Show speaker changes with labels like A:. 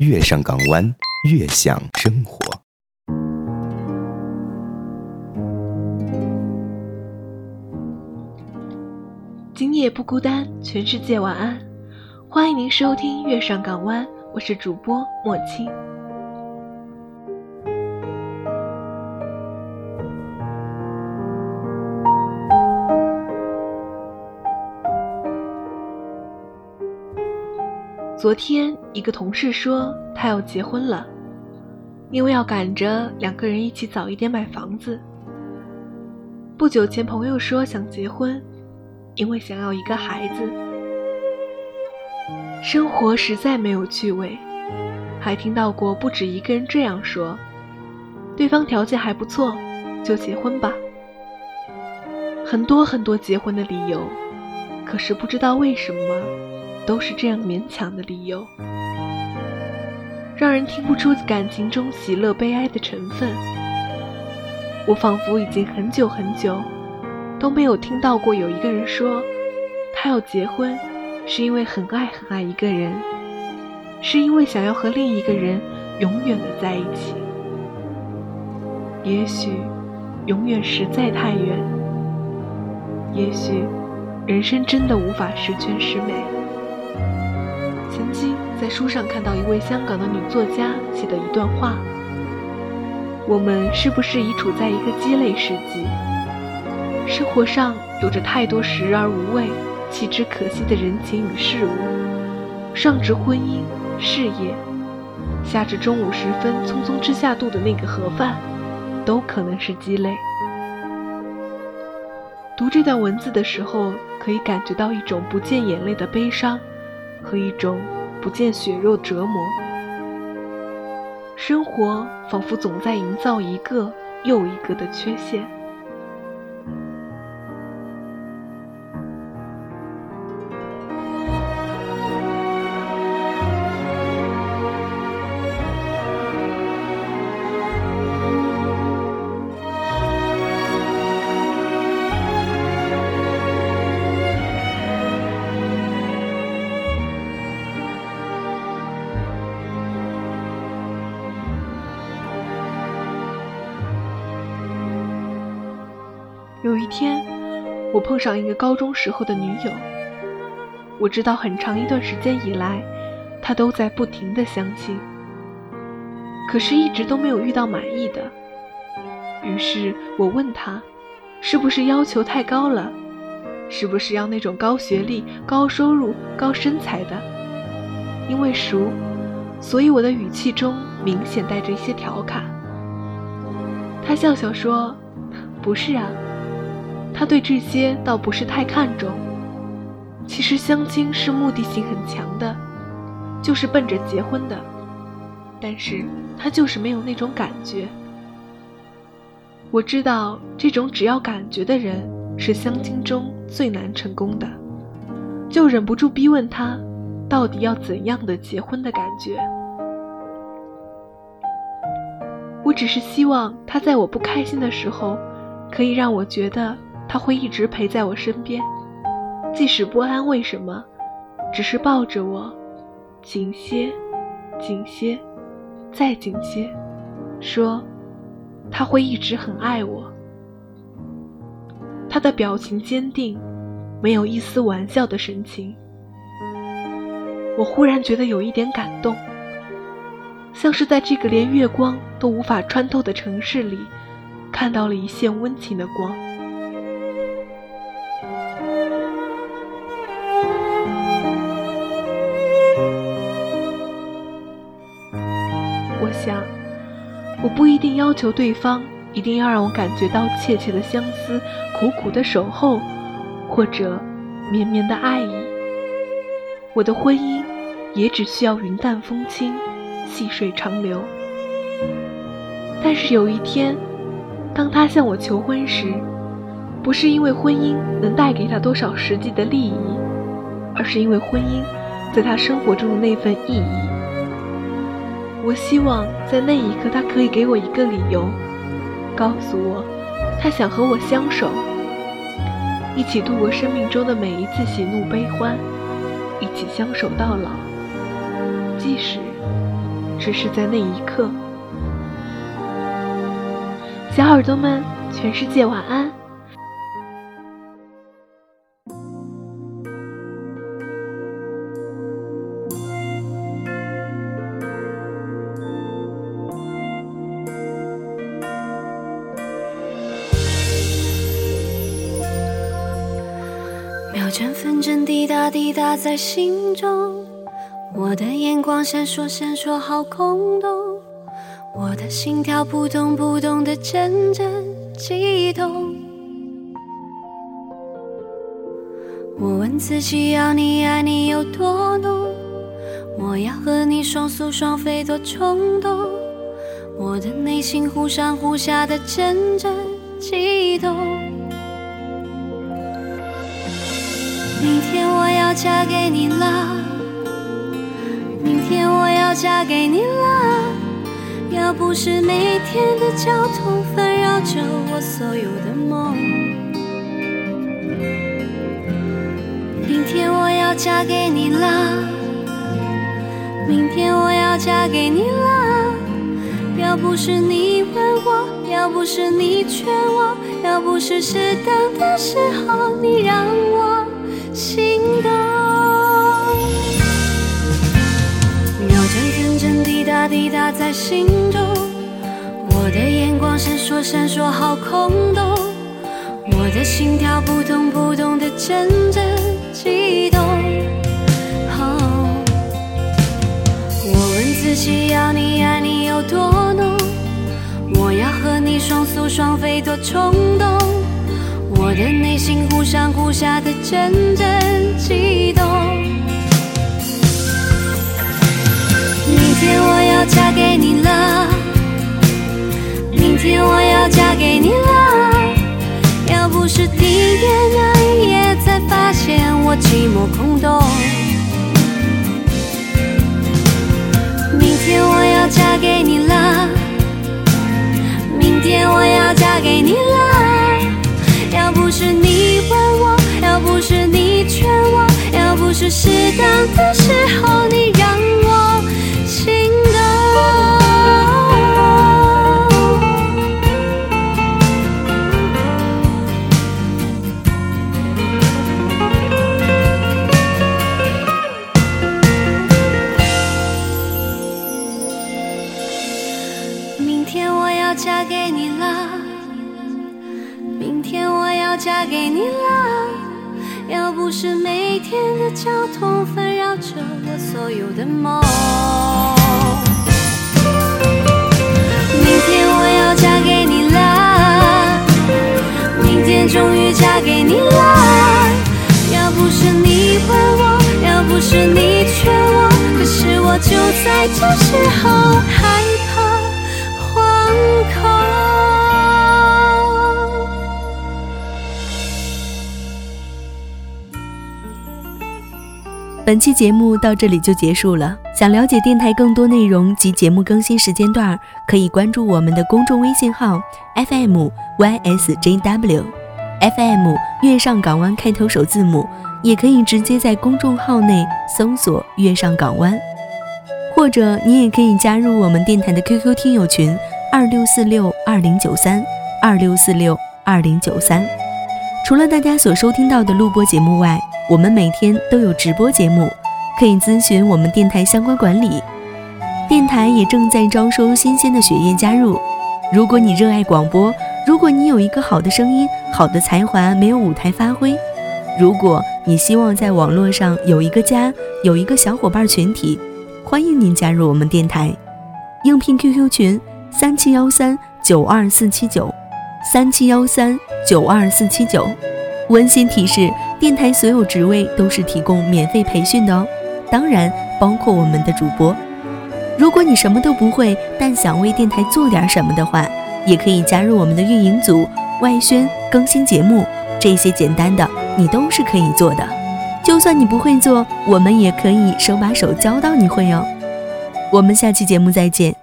A: 越上港湾，越享生活。
B: 今夜不孤单，全世界晚安。欢迎您收听《月上港湾》，我是主播莫青。昨天，一个同事说他要结婚了，因为要赶着两个人一起早一点买房子。不久前，朋友说想结婚，因为想要一个孩子。生活实在没有趣味，还听到过不止一个人这样说：对方条件还不错，就结婚吧。很多很多结婚的理由，可是不知道为什么。都是这样勉强的理由，让人听不出感情中喜乐悲哀的成分。我仿佛已经很久很久都没有听到过有一个人说，他要结婚是因为很爱很爱一个人，是因为想要和另一个人永远的在一起。也许，永远实在太远。也许，人生真的无法十全十美。在书上看到一位香港的女作家写的一段话：我们是不是已处在一个鸡肋世纪？生活上有着太多食而无味、弃之可惜的人情与事物，上至婚姻、事业，下至中午时分匆匆吃下肚的那个盒饭，都可能是鸡肋。读这段文字的时候，可以感觉到一种不见眼泪的悲伤。和一种不见血肉折磨，生活仿佛总在营造一个又一个的缺陷。有一天，我碰上一个高中时候的女友。我知道很长一段时间以来，她都在不停的相亲，可是一直都没有遇到满意的。于是我问她，是不是要求太高了？是不是要那种高学历、高收入、高身材的？因为熟，所以我的语气中明显带着一些调侃。她笑笑说：“不是啊。”他对这些倒不是太看重。其实相亲是目的性很强的，就是奔着结婚的。但是他就是没有那种感觉。我知道这种只要感觉的人是相亲中最难成功的，就忍不住逼问他，到底要怎样的结婚的感觉。我只是希望他在我不开心的时候，可以让我觉得。他会一直陪在我身边，即使不安，为什么？只是抱着我，紧些，紧些，再紧些，说他会一直很爱我。他的表情坚定，没有一丝玩笑的神情。我忽然觉得有一点感动，像是在这个连月光都无法穿透的城市里，看到了一线温情的光。我想，我不一定要求对方一定要让我感觉到切切的相思、苦苦的守候，或者绵绵的爱意。我的婚姻也只需要云淡风轻、细水长流。但是有一天，当他向我求婚时，不是因为婚姻能带给他多少实际的利益，而是因为婚姻在他生活中的那份意义。我希望在那一刻，他可以给我一个理由，告诉我，他想和我相守，一起度过生命中的每一次喜怒悲欢，一起相守到老。即使只是在那一刻。小耳朵们，全世界晚安。
C: 秒针分针滴答滴答在心中，我的眼光闪烁闪烁好空洞，我的心跳扑通扑通的阵阵悸动。我问自己要你爱你有多浓，我要和你双宿双飞多冲动，我的内心忽上忽下的阵阵悸动。明天我要嫁给你了，明天我要嫁给你了。要不是每天的交通纷扰着我所有的梦，明天我要嫁给你了，明天我要嫁给你了。要不是你问我，要不是你劝我，要不是适当的时候你让我。心动，秒针分针滴答滴答在心中，我的眼光闪烁闪烁好空洞，我的心跳扑通扑通的阵阵悸动。我问自己要你爱你有多浓，我要和你双宿双飞多冲动。我的内心忽上忽下的阵阵悸动。明天我要嫁给你了，明天我要嫁给你了。要不是第一那夜才发现我寂寞空洞。明天我要嫁给你了，明天我要嫁给你了。是你问我，要不是你劝我，要不是适当的时候你梦。明天我要嫁给你啦，明天终于嫁给你啦。要不是你问我，要不是你劝我，可是我就在这时候
D: 本期节目到这里就结束了。想了解电台更多内容及节目更新时间段，可以关注我们的公众微信号 FM YSJW FM 月上港湾开头首字母，也可以直接在公众号内搜索“月上港湾”，或者你也可以加入我们电台的 QQ 听友群二六四六二零九三二六四六二零九三。除了大家所收听到的录播节目外，我们每天都有直播节目，可以咨询我们电台相关管理。电台也正在招收新鲜的血液加入。如果你热爱广播，如果你有一个好的声音、好的才华没有舞台发挥，如果你希望在网络上有一个家、有一个小伙伴群体，欢迎您加入我们电台。应聘 QQ 群：三七幺三九二四七九，三七幺三九二四七九。温馨提示。电台所有职位都是提供免费培训的哦，当然包括我们的主播。如果你什么都不会，但想为电台做点什么的话，也可以加入我们的运营组、外宣、更新节目，这些简单的你都是可以做的。就算你不会做，我们也可以手把手教到你会哦。我们下期节目再见。